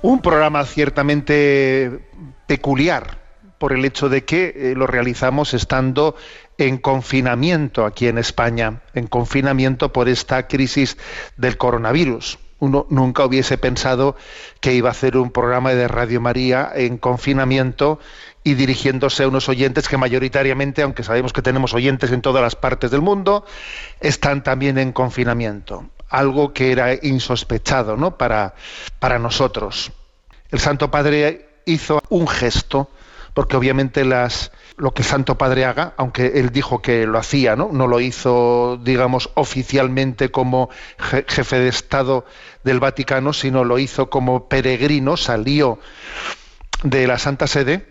Un programa ciertamente peculiar por el hecho de que eh, lo realizamos estando en confinamiento aquí en España, en confinamiento por esta crisis del coronavirus. Uno nunca hubiese pensado que iba a hacer un programa de Radio María en confinamiento y dirigiéndose a unos oyentes que mayoritariamente, aunque sabemos que tenemos oyentes en todas las partes del mundo, están también en confinamiento algo que era insospechado ¿no? para, para nosotros. El Santo Padre hizo un gesto, porque obviamente las, lo que el Santo Padre haga, aunque él dijo que lo hacía, ¿no? no lo hizo, digamos, oficialmente como jefe de Estado del Vaticano, sino lo hizo como peregrino, salió de la Santa Sede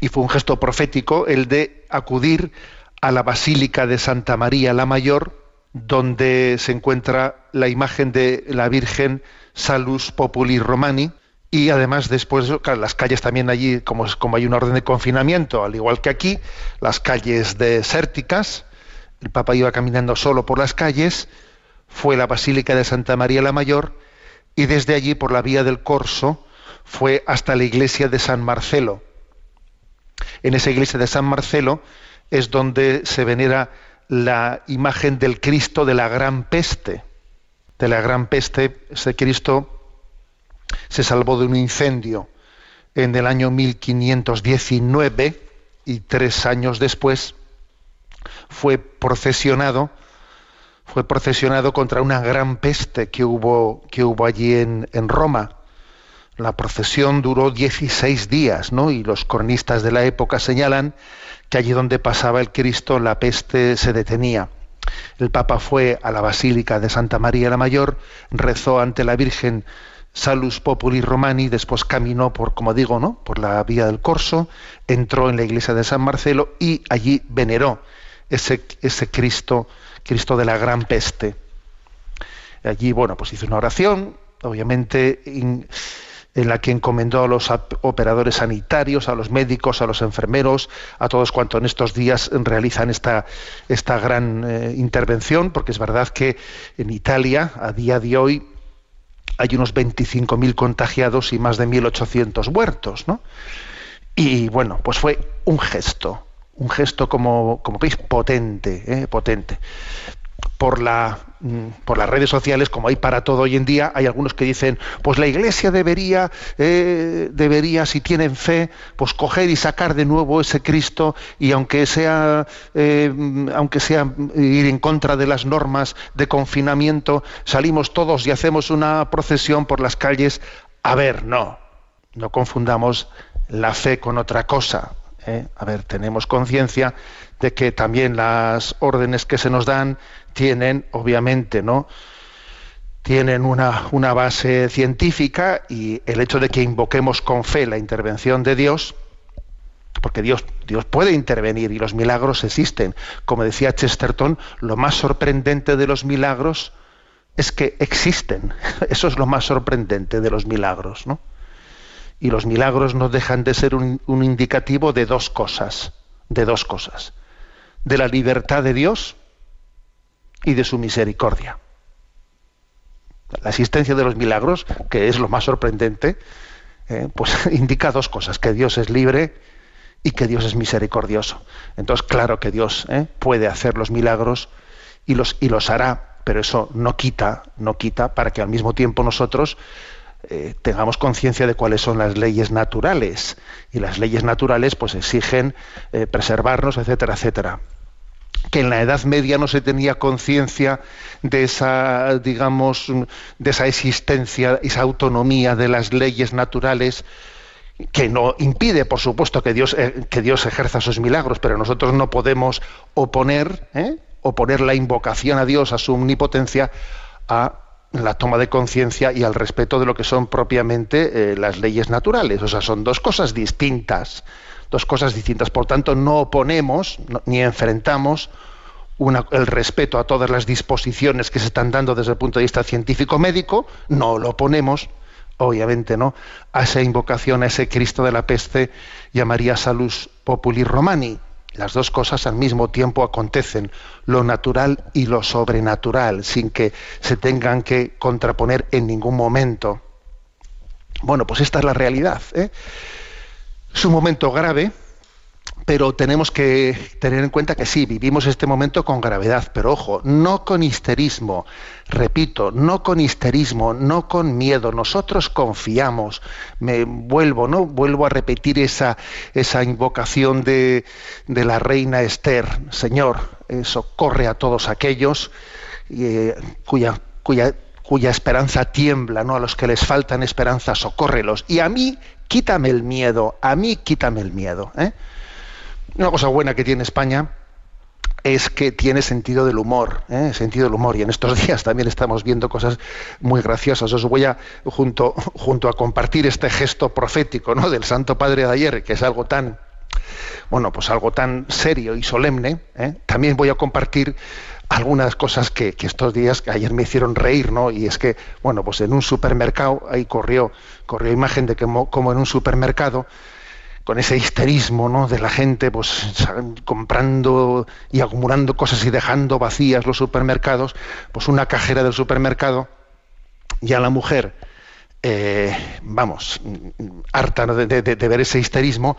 y fue un gesto profético el de acudir a la Basílica de Santa María la Mayor, donde se encuentra la imagen de la Virgen Salus Populi Romani, y además después las calles también allí, como, como hay un orden de confinamiento, al igual que aquí, las calles desérticas, el Papa iba caminando solo por las calles, fue la Basílica de Santa María la Mayor, y desde allí, por la vía del Corso, fue hasta la iglesia de San Marcelo. En esa iglesia de San Marcelo es donde se venera la imagen del Cristo de la gran peste. De la gran peste, ese Cristo se salvó de un incendio en el año 1519 y tres años después fue procesionado fue procesionado contra una gran peste que hubo, que hubo allí en, Roma. La procesión duró 16 días, ¿no? Y los cronistas de la época señalan que allí donde pasaba el Cristo la peste se detenía. El Papa fue a la Basílica de Santa María la Mayor, rezó ante la Virgen Salus Populi Romani, después caminó por, como digo, ¿no? por la vía del Corso, entró en la iglesia de San Marcelo y allí veneró ese, ese Cristo, Cristo de la gran peste. Allí, bueno, pues hizo una oración, obviamente en la que encomendó a los operadores sanitarios, a los médicos, a los enfermeros, a todos cuantos en estos días realizan esta, esta gran eh, intervención, porque es verdad que en Italia, a día de hoy, hay unos 25.000 contagiados y más de 1.800 muertos, ¿no? Y bueno, pues fue un gesto, un gesto como, como veis potente, ¿eh? potente por, la, mm, por las redes sociales, como hay para todo hoy en día, hay algunos que dicen, pues la Iglesia debería, eh, debería, si tienen fe, pues coger y sacar de nuevo ese Cristo y aunque sea, eh, aunque sea ir en contra de las normas de confinamiento, salimos todos y hacemos una procesión por las calles. A ver, no, no confundamos la fe con otra cosa. ¿eh? A ver, tenemos conciencia de que también las órdenes que se nos dan tienen, obviamente, ¿no? Tienen una, una base científica y el hecho de que invoquemos con fe la intervención de Dios, porque Dios, Dios puede intervenir y los milagros existen. Como decía Chesterton, lo más sorprendente de los milagros es que existen. Eso es lo más sorprendente de los milagros, ¿no? Y los milagros no dejan de ser un, un indicativo de dos cosas, de dos cosas. De la libertad de Dios y de su misericordia. La existencia de los milagros, que es lo más sorprendente, eh, pues indica dos cosas, que Dios es libre y que Dios es misericordioso. Entonces, claro que Dios eh, puede hacer los milagros y los, y los hará, pero eso no quita, no quita para que al mismo tiempo nosotros eh, tengamos conciencia de cuáles son las leyes naturales. Y las leyes naturales pues exigen preservarnos, etcétera, etcétera que en la Edad Media no se tenía conciencia de esa, digamos, de esa existencia, esa autonomía de las leyes naturales, que no impide, por supuesto, que Dios, eh, que Dios ejerza sus milagros, pero nosotros no podemos oponer, ¿eh? oponer la invocación a Dios, a su omnipotencia, a la toma de conciencia y al respeto de lo que son propiamente eh, las leyes naturales. O sea, son dos cosas distintas dos cosas distintas. Por tanto, no oponemos ni enfrentamos el respeto a todas las disposiciones que se están dando desde el punto de vista científico-médico, no lo oponemos, obviamente, ¿no? a esa invocación a ese Cristo de la peste y a María Salus Populi Romani. Las dos cosas al mismo tiempo acontecen, lo natural y lo sobrenatural, sin que se tengan que contraponer en ningún momento. Bueno, pues esta es la realidad. ¿eh? Es un momento grave, pero tenemos que tener en cuenta que sí, vivimos este momento con gravedad, pero ojo, no con histerismo, repito, no con histerismo, no con miedo, nosotros confiamos, me vuelvo, ¿no? Vuelvo a repetir esa, esa invocación de, de la reina Esther, Señor, socorre a todos aquellos eh, cuya, cuya, cuya esperanza tiembla, ¿no? A los que les faltan esperanza, socórrelos. Y a mí, quítame el miedo, a mí quítame el miedo. ¿eh? Una cosa buena que tiene España es que tiene sentido del humor, ¿eh? sentido del humor. Y en estos días también estamos viendo cosas muy graciosas. Os voy a, junto, a compartir este gesto profético del Santo Padre de ayer, que es algo tan, bueno, pues algo tan serio y solemne, ¿eh? también voy a compartir algunas cosas que, estos días, ayer me hicieron reír, ¿no? Y es que, bueno, pues en un supermercado, ahí corrió, corrió imagen de que como en un supermercado, con ese histerismo ¿no? de la gente pues comprando y acumulando cosas y dejando vacías los supermercados, pues una cajera del supermercado y a la mujer, eh, vamos, harta de, ver ese histerismo,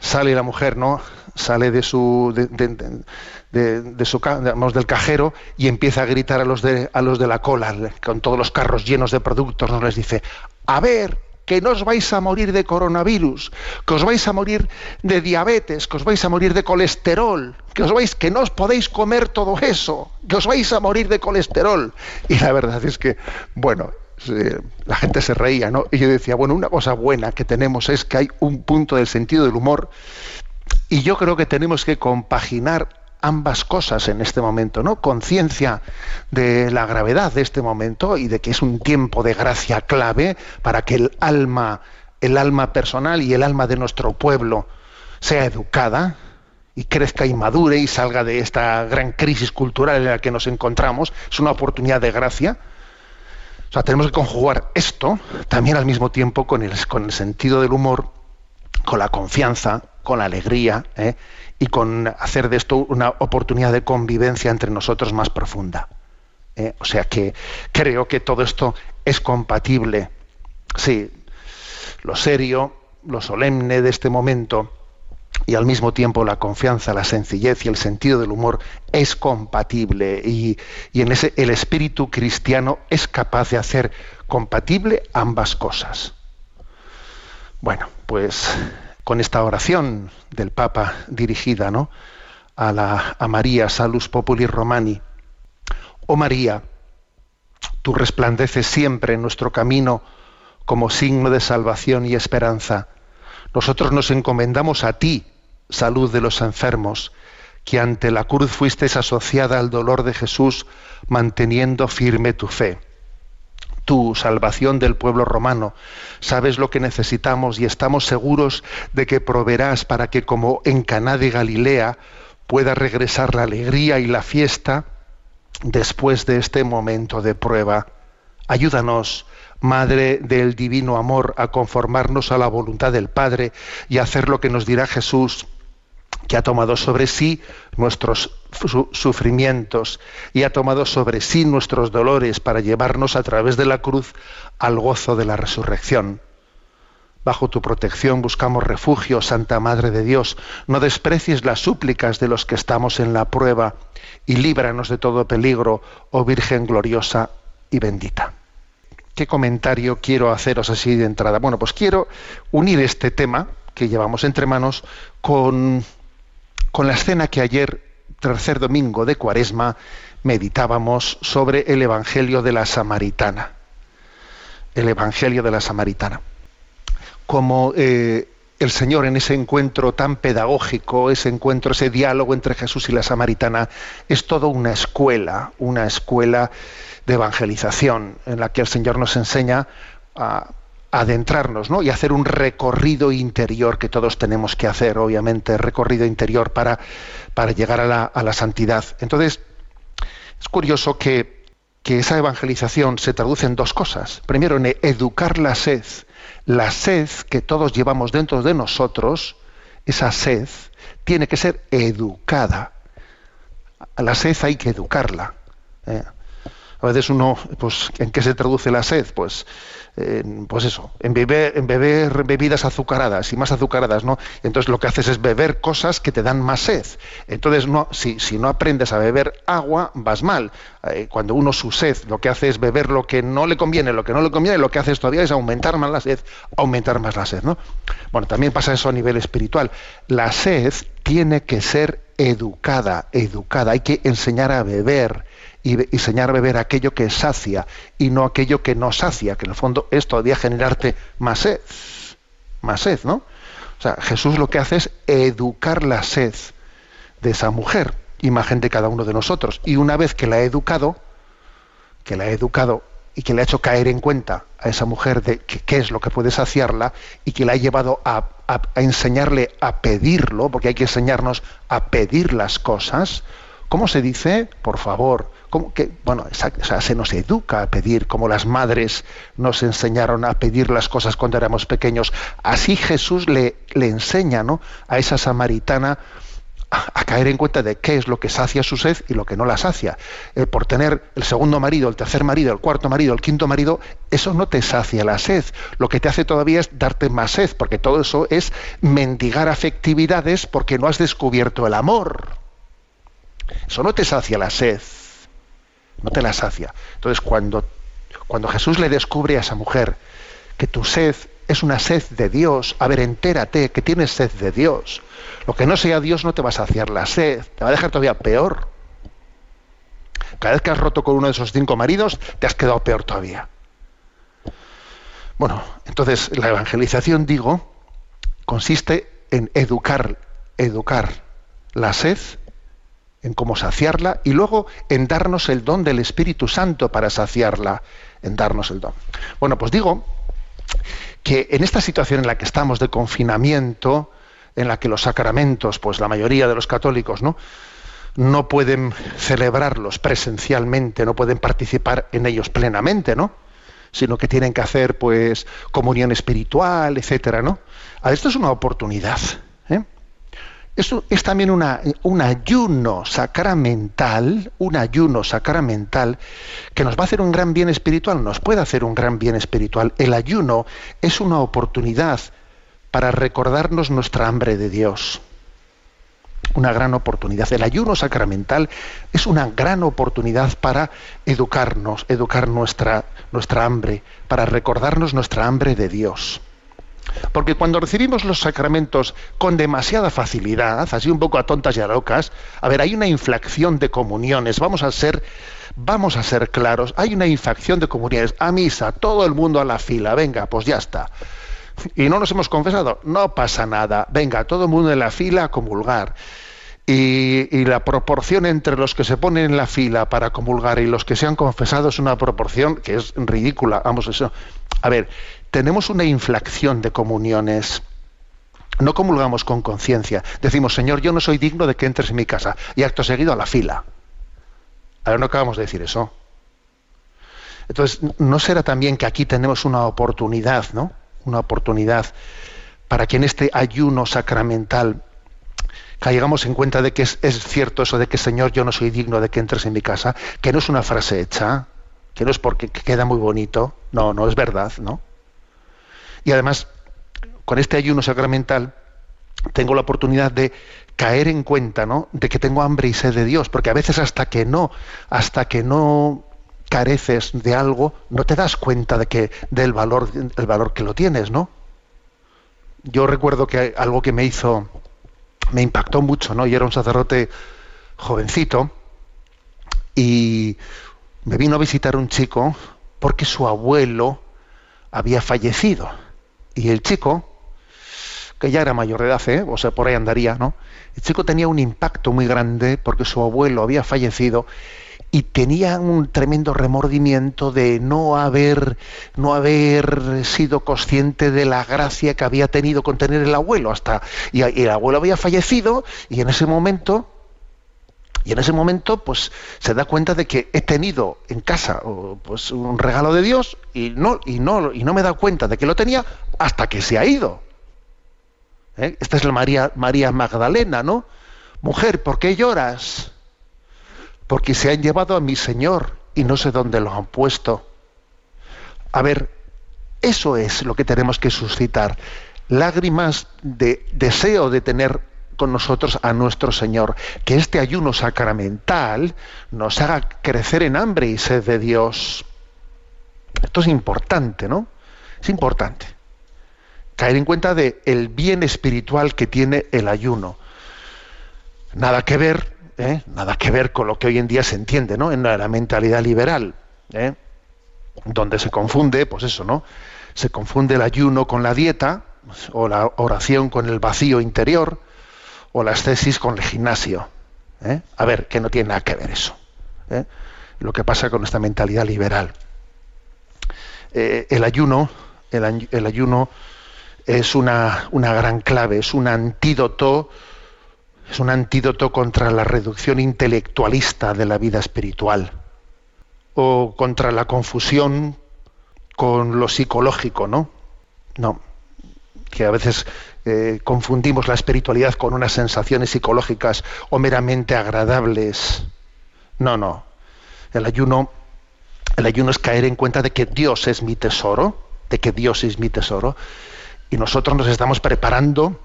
sale la mujer, ¿no? Sale de su, de, su del cajero y empieza a gritar a los de a los de la cola con todos los carros llenos de productos, nos les dice, a ver, que no os vais a morir de coronavirus, que os vais a morir de diabetes, que os vais a morir de colesterol, que os vais, que no os podéis comer todo eso, que os vais a morir de colesterol. Y la verdad es que, bueno, la gente se reía, ¿no? Y yo decía, bueno, una cosa buena que tenemos es que hay un punto del sentido del humor y yo creo que tenemos que compaginar ambas cosas en este momento, ¿no? Conciencia de la gravedad de este momento y de que es un tiempo de gracia clave para que el alma, el alma personal y el alma de nuestro pueblo sea educada y crezca y madure y salga de esta gran crisis cultural en la que nos encontramos. Es una oportunidad de gracia. Tenemos que conjugar esto también al mismo tiempo con el, con el sentido del humor, con la confianza, con la alegría, ¿eh? y con hacer de esto una oportunidad de convivencia entre nosotros más profunda. ¿eh? O sea que creo que todo esto es compatible. Sí, lo serio, lo solemne de este momento y al mismo tiempo la confianza, la sencillez y el sentido del humor es compatible y, y en ese el espíritu cristiano es capaz de hacer compatible ambas cosas. Bueno, pues con esta oración del Papa dirigida ¿no? a, la, a María, Salus Populi Romani. Oh María, tú resplandeces siempre en nuestro camino como signo de salvación y esperanza. Nosotros nos encomendamos a ti, salud de los enfermos, que ante la cruz fuiste asociada al dolor de Jesús, manteniendo firme tu fe tú, salvación del pueblo romano. Sabes lo que necesitamos y estamos seguros de que proveerás para que como en Caná de Galilea pueda regresar la alegría y la fiesta después de este momento de prueba. Ayúdanos, Madre del Divino Amor, a conformarnos a la voluntad del Padre y a hacer lo que nos dirá Jesús que ha tomado sobre sí nuestros sufrimientos y ha tomado sobre sí nuestros dolores para llevarnos a través de la cruz al gozo de la resurrección. Bajo tu protección buscamos refugio, Santa Madre de Dios. No desprecies las súplicas de los que estamos en la prueba y líbranos de todo peligro, oh Virgen gloriosa y bendita. ¿Qué comentario quiero haceros así de entrada? Bueno, pues quiero unir este tema que llevamos entre manos con la escena que ayer, tercer domingo de Cuaresma, meditábamos sobre el Evangelio de la Samaritana. El Evangelio de la Samaritana. Como eh, el Señor en ese encuentro tan pedagógico, ese encuentro, ese diálogo entre Jesús y la Samaritana, es toda una escuela, una escuela de evangelización en la que el Señor nos enseña a adentrarnos ¿no? y hacer un recorrido interior que todos tenemos que hacer, obviamente, recorrido interior para, para llegar a la, a la santidad. Entonces, es curioso que, que, esa evangelización se traduce en dos cosas. Primero, en educar la sed. La sed que todos llevamos dentro de nosotros, esa sed, tiene que ser educada. La sed hay que educarla. ¿eh? A veces uno, pues, ¿en qué se traduce la sed? Pues, pues eso, en beber, en beber bebidas azucaradas y más azucaradas, ¿no? Entonces lo que haces es beber cosas que te dan más sed. Entonces, no, si, si no aprendes a beber agua, vas mal. Eh, cuando uno su sed lo que hace es beber lo que no le conviene, lo que no le conviene, lo que hace todavía es aumentar más la sed, aumentar más la sed, ¿no? Bueno, también pasa eso a nivel espiritual. La sed tiene que ser educada, educada. Hay que enseñar a beber y, enseñar a beber aquello que sacia y no aquello que no sacia, que en el fondo es todavía generarte más sed, más sed, ¿no? O sea, Jesús lo que hace es educar la sed de esa mujer, imagen de cada uno de nosotros. Y una vez que la ha educado, que la ha educado y que le ha hecho caer en cuenta a esa mujer de qué es lo que puede saciarla y que la ha llevado a, a, enseñarle a pedirlo, porque hay que enseñarnos a pedir las cosas, ¿cómo se dice? Por favor, que, bueno, se nos educa a pedir, como las madres nos enseñaron a pedir las cosas cuando éramos pequeños. Así Jesús le, enseña ¿no? a esa samaritana a, caer en cuenta de qué es lo que sacia su sed y lo que no la sacia. Eh, por tener el segundo marido, el tercer marido, el cuarto marido, el quinto marido, eso no te sacia la sed. Lo que te hace todavía es darte más sed, porque todo eso es mendigar afectividades porque no has descubierto el amor. Eso no te sacia la sed no te la sacia. Entonces, cuando, cuando Jesús le descubre a esa mujer que tu sed es una sed de Dios, a ver, entérate que tienes sed de Dios. Lo que no sea Dios no te va a saciar la sed, te va a dejar todavía peor. Cada vez que has roto con uno de esos cinco maridos, te has quedado peor todavía. Bueno, entonces la evangelización, digo, consiste en educar, educar la sed en cómo saciarla y luego en darnos el don del Espíritu Santo para saciarla, en darnos el don. Bueno, pues digo que en esta situación en la que estamos de confinamiento, en la que los sacramentos, pues la mayoría de los católicos, ¿no? no pueden celebrarlos presencialmente, no pueden participar en ellos plenamente, ¿no? sino que tienen que hacer pues comunión espiritual, etcétera, ¿no? Esto es una oportunidad es también un ayuno sacramental, un ayuno sacramental que nos va a hacer un gran bien espiritual, nos puede hacer un gran bien espiritual. El ayuno es una oportunidad para recordarnos nuestra hambre de Dios. Una gran oportunidad. El ayuno sacramental es una gran oportunidad para educarnos, educar nuestra, nuestra hambre, para recordarnos nuestra hambre de Dios. Porque cuando recibimos los sacramentos con demasiada facilidad, así un poco a tontas y a locas, a ver, hay una inflación de comuniones, vamos a ser vamos a ser claros, hay una infracción de comuniones, a misa, todo el mundo a la fila, venga, pues ya está. Y no nos hemos confesado, no pasa nada, venga, todo el mundo en la fila a comulgar. Y, y, la proporción entre los que se ponen en la fila para comulgar y los que se han confesado es una proporción que es ridícula. Vamos, eso. A ver, tenemos una inflación de comuniones. No comulgamos con conciencia. Decimos, Señor, yo no soy digno de que entres en mi casa. Y acto seguido a la fila. Ahora no acabamos de decir eso. Entonces, ¿no será también que aquí tenemos una oportunidad, ¿no? Una oportunidad para que en este ayuno sacramental caigamos en cuenta de que es, es, cierto eso de que Señor, yo no soy digno de que entres en mi casa, que no es una frase hecha, que no es porque queda muy bonito, no, no es verdad, ¿no? Y además, con este ayuno sacramental, tengo la oportunidad de caer en cuenta, ¿no? De que tengo hambre y sed de Dios, porque a veces hasta que no, hasta que no careces de algo, no te das cuenta de que del valor, el valor que lo tienes, ¿no? Yo recuerdo que algo que me hizo, me impactó mucho, ¿no? Y era un sacerdote jovencito y me vino a visitar un chico porque su abuelo había fallecido y el chico, que ya era mayor de edad, ¿eh? o sea, por ahí andaría, ¿no? El chico tenía un impacto muy grande porque su abuelo había fallecido y tenía un tremendo remordimiento de no haber no haber sido consciente de la gracia que había tenido con tener el abuelo hasta y, el abuelo había fallecido y en ese momento y en ese momento pues se da cuenta de que he tenido en casa pues un regalo de Dios y no y no y no me da cuenta de que lo tenía hasta que se ha ido. ¿Eh? Esta es la María, María Magdalena, ¿no? Mujer, ¿por qué lloras? Porque se han llevado a mi Señor y no sé dónde lo han puesto. A ver, eso es lo que tenemos que suscitar. Lágrimas de deseo de tener con nosotros a nuestro Señor. Que este ayuno sacramental nos haga crecer en hambre y sed de Dios. Esto es importante, ¿no? Es importante. Caer en cuenta de el bien espiritual que tiene el ayuno. Nada que ver, ¿eh? nada que ver con lo que hoy en día se entiende, ¿no? En la mentalidad liberal, ¿eh? donde se confunde, pues eso, ¿no? Se confunde el ayuno con la dieta o la oración con el vacío interior o las tesis con el gimnasio. ¿eh? A ver, que no tiene nada que ver eso. ¿eh? Lo que pasa con esta mentalidad liberal. Eh, el ayuno, el, ayuno es una, una, gran clave, es un antídoto, es un antídoto contra la reducción intelectualista de la vida espiritual o contra la confusión con lo psicológico, ¿no? No, que a veces eh, confundimos la espiritualidad con unas sensaciones psicológicas o meramente agradables. No, no. El ayuno, el ayuno es caer en cuenta de que Dios es mi tesoro, de que Dios es mi tesoro, y nosotros nos estamos preparando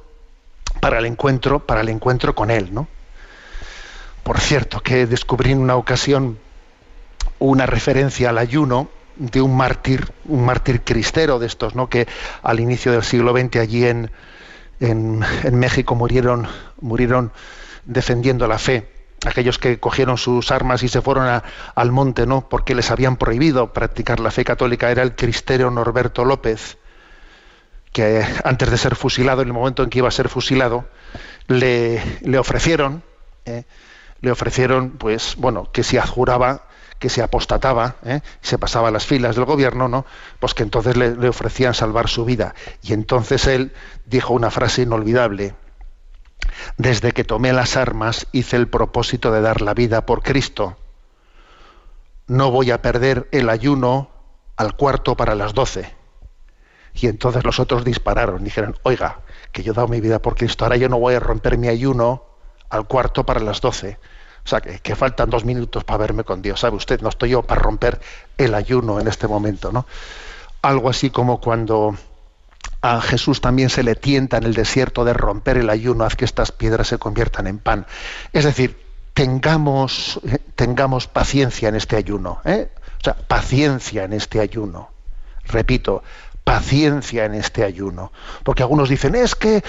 para el encuentro, para el encuentro con Él, ¿no? Por cierto, que descubrí en una ocasión una referencia al ayuno de un mártir, un mártir cristero de estos, ¿no? Que al inicio del siglo XX allí en, en, México murieron, murieron defendiendo la fe aquellos que cogieron sus armas y se fueron al monte, ¿no? Porque les habían prohibido practicar la fe católica. Era el cristero Norberto López, que antes de ser fusilado, en el momento en que iba a ser fusilado, le, le ofrecieron, ¿eh? le ofrecieron, pues, bueno, que si adjuraba que se apostataba, ¿eh? se pasaba a las filas del gobierno, ¿no? Pues que entonces le, ofrecían salvar su vida. Y entonces él dijo una frase inolvidable. Desde que tomé las armas hice el propósito de dar la vida por Cristo. No voy a perder el ayuno al cuarto para las doce. Y entonces los otros dispararon, dijeron, oiga, que yo he dado mi vida por Cristo, ahora yo no voy a romper mi ayuno al cuarto para las doce. O sea, que, faltan dos minutos para verme con Dios. ¿Sabe usted? No estoy yo para romper el ayuno en este momento, ¿no? Algo así como cuando a Jesús también se le tienta en el desierto de romper el ayuno, haz que estas piedras se conviertan en pan. Es decir, tengamos, eh, tengamos paciencia en este ayuno. ¿eh? O sea, paciencia en este ayuno. Repito, paciencia en este ayuno. Porque algunos dicen, es que,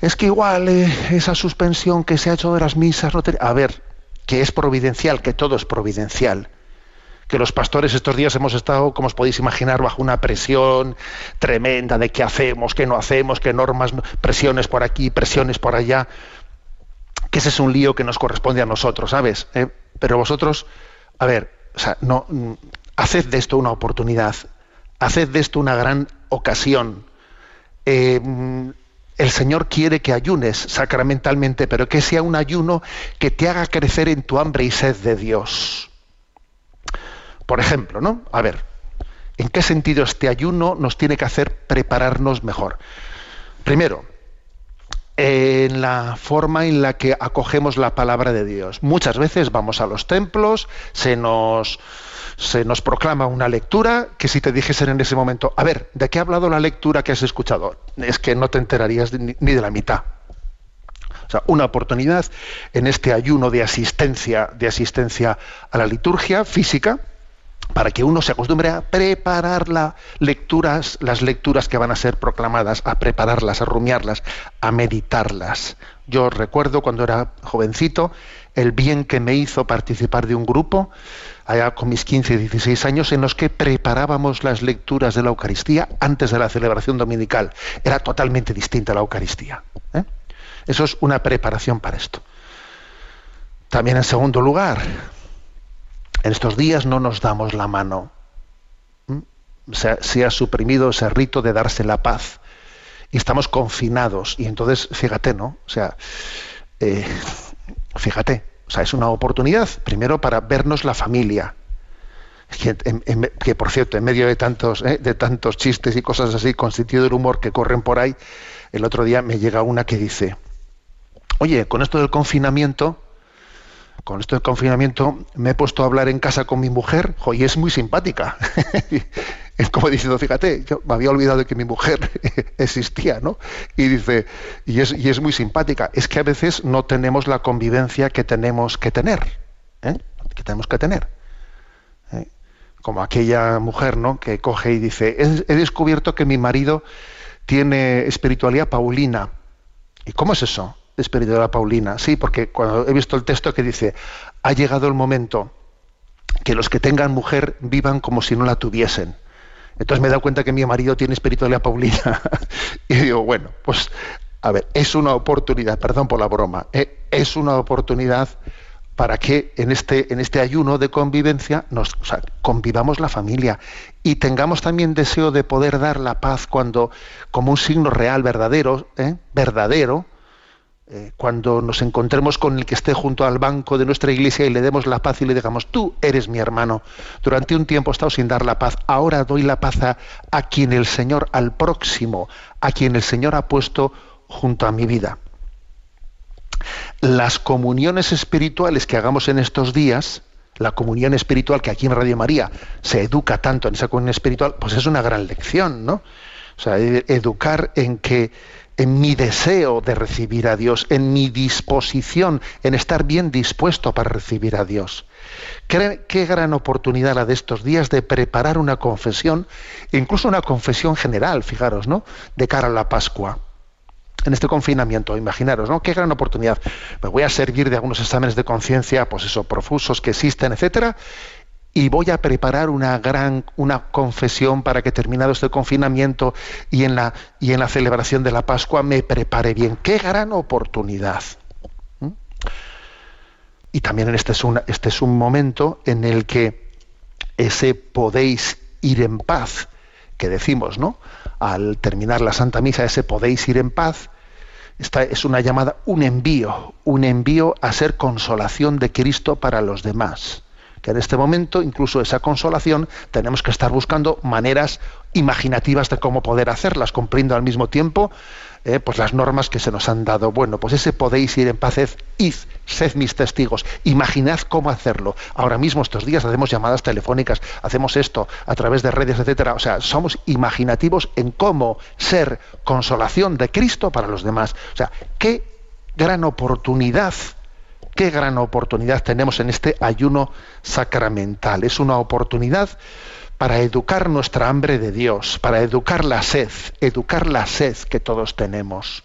es que igual eh, esa suspensión que se ha hecho de las misas no A ver, que es providencial, que todo es providencial. Que los pastores estos días hemos estado, como os podéis imaginar, bajo una presión tremenda de qué hacemos, qué no hacemos, qué normas, presiones por aquí, presiones por allá. Que ese es un lío que nos corresponde a nosotros, ¿sabes? Eh, pero vosotros, a ver, no, mm, haced de esto una oportunidad, haced de esto una gran ocasión. Eh, mm, el Señor quiere que ayunes sacramentalmente, pero que sea un ayuno que te haga crecer en tu hambre y sed de Dios. Por ejemplo, ¿no? A ver, ¿en qué sentido este ayuno nos tiene que hacer prepararnos mejor? Primero, en la forma en la que acogemos la palabra de Dios. Muchas veces vamos a los templos, se nos se nos proclama una lectura que si te dijesen en ese momento, a ver, ¿de qué ha hablado la lectura que has escuchado? Es que no te enterarías ni de la mitad. O sea, una oportunidad en este ayuno de asistencia, de asistencia a la liturgia física, para que uno se acostumbre a preparar las lecturas, las lecturas que van a ser proclamadas, a prepararlas, a rumiarlas, a meditarlas. Yo recuerdo cuando era jovencito el bien que me hizo participar de un grupo allá con mis 15 y 16 años, en los que preparábamos las lecturas de la Eucaristía antes de la celebración dominical. Era totalmente distinta la Eucaristía. ¿eh? Eso es una preparación para esto. También en segundo lugar, en estos días no nos damos la mano. Se, ha suprimido ese rito de darse la paz. Y estamos confinados. Y entonces, fíjate, ¿no? O sea, eh, fíjate, o sea, es una oportunidad, primero, para vernos la familia. Que, por cierto, en medio de tantos, ¿eh? de tantos chistes y cosas así, con sentido del humor que corren por ahí, el otro día me llega una que dice, oye, con esto del confinamiento, con esto del confinamiento me he puesto a hablar en casa con mi mujer, y es muy simpática. es como diciendo, fíjate, yo me había olvidado de que mi mujer existía, ¿no? Y dice, y es, muy simpática. Es que a veces no tenemos la convivencia que tenemos que tener, ¿eh? que tenemos que tener. ¿eh? Como aquella mujer, ¿no? Que coge y dice, he descubierto que mi marido tiene espiritualidad paulina. ¿Y cómo es eso? Espiritualidad paulina. Sí, porque cuando he visto el texto que dice, ha llegado el momento que los que tengan mujer vivan como si no la tuviesen. Entonces me he dado cuenta que mi marido tiene espiritualidad paulina. y digo, bueno, pues a ver, es una oportunidad, perdón por la broma, ¿eh? es una oportunidad para que en este, en este ayuno de convivencia nos convivamos la familia y tengamos también deseo de poder dar la paz cuando, como un signo real, verdadero, ¿eh? verdadero, eh, cuando nos encontremos con el que esté junto al banco de nuestra iglesia y le demos la paz y le digamos, tú eres mi hermano, durante un tiempo he estado sin dar la paz, ahora doy la paz a, quien el Señor, al próximo, a quien el Señor ha puesto junto a mi vida. Las comuniones espirituales que hagamos en estos días, la comunión espiritual que aquí en Radio María se educa tanto en esa comunión espiritual, pues es una gran lección, ¿no? O sea, e-, educar en que en mi deseo de recibir a Dios, en mi disposición, en estar bien dispuesto para recibir a Dios. Qué, gran oportunidad la de estos días de preparar una confesión, incluso una confesión general, fijaros, ¿no? De cara a la Pascua. En este confinamiento, imaginaros, ¿no? Qué gran oportunidad. Me voy a servir de algunos exámenes de conciencia, pues eso, profusos que existen, etcétera, y voy a preparar una gran una confesión para que terminado este confinamiento y en la y en la celebración de la Pascua me prepare bien. Qué gran oportunidad. ¿Mm? Y también este es un este es un momento en el que ese podéis ir en paz que decimos, ¿no? Al terminar la Santa Misa ese podéis ir en paz. Esta es una llamada, un envío, un envío a ser consolación de Cristo para los demás en este momento, incluso esa consolación, tenemos que estar buscando maneras imaginativas de cómo poder hacerlas, cumpliendo al mismo tiempo eh, pues las normas que se nos han dado. Bueno, pues ese podéis ir en paz, id, sed mis testigos, imaginad cómo hacerlo. Ahora mismo, estos días, hacemos llamadas telefónicas, hacemos esto a través de redes, etcétera. O sea, somos imaginativos en cómo ser consolación de Cristo para los demás. O sea, qué gran oportunidad qué gran oportunidad tenemos en este ayuno sacramental. Es una oportunidad para educar nuestra hambre de Dios, para educar la sed, educar la sed que todos tenemos.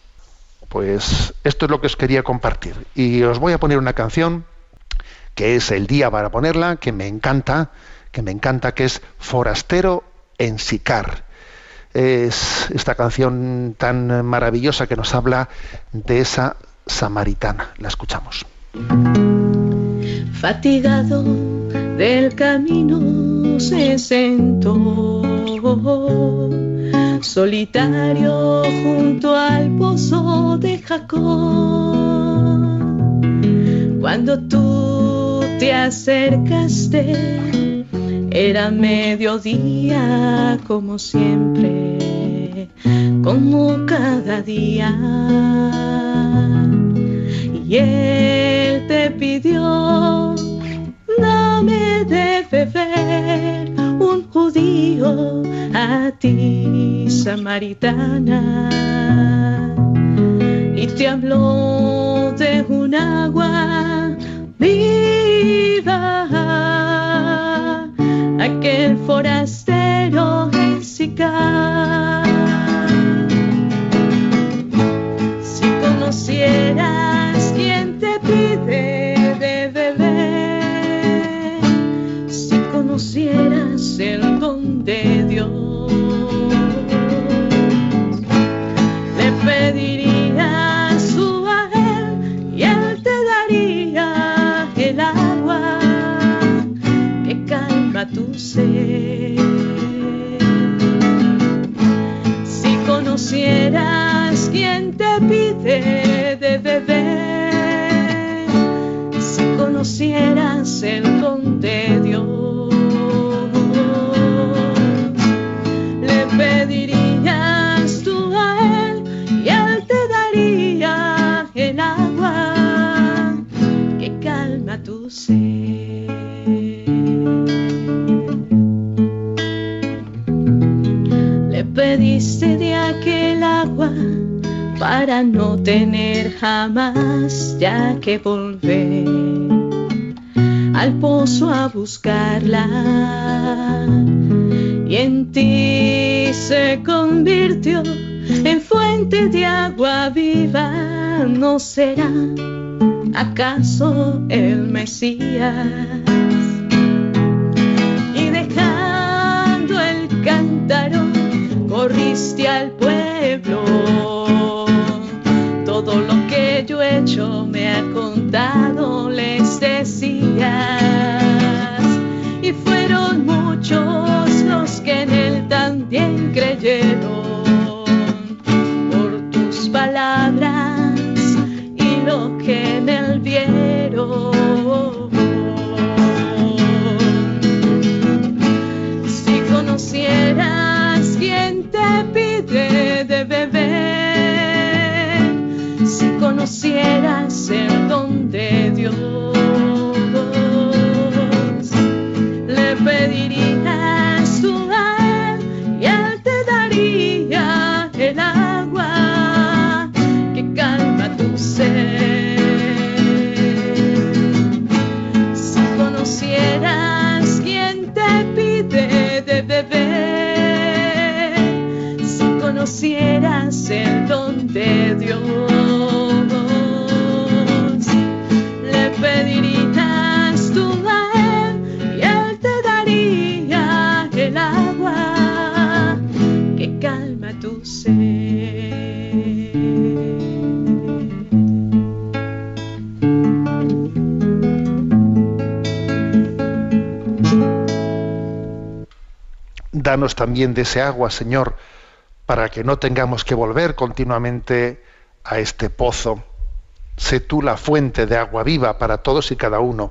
Pues esto es lo que os quería compartir. Y os voy a poner una canción que es el día para ponerla, que me encanta, que me encanta, que es Forastero en Sicar. Es esta canción tan maravillosa que nos habla de esa samaritana. La escuchamos. Fatigado del camino se sentó, solitario junto al pozo de Jacob. Cuando tú te acercaste, era mediodía como siempre, como cada día él te pidió, dame de beber un judío a ti, samaritana. Y te habló de un agua viva, aquel forastero en Sicar. Si conocieras quien te pide tener jamás ya que volver al pozo a buscarla. Y en ti se convirtió en fuente de agua viva, ¿no será acaso el Mesías? Danos también de ese agua, Señor, para que no tengamos que volver continuamente a este pozo. Sé tú la fuente de agua viva para todos y cada uno.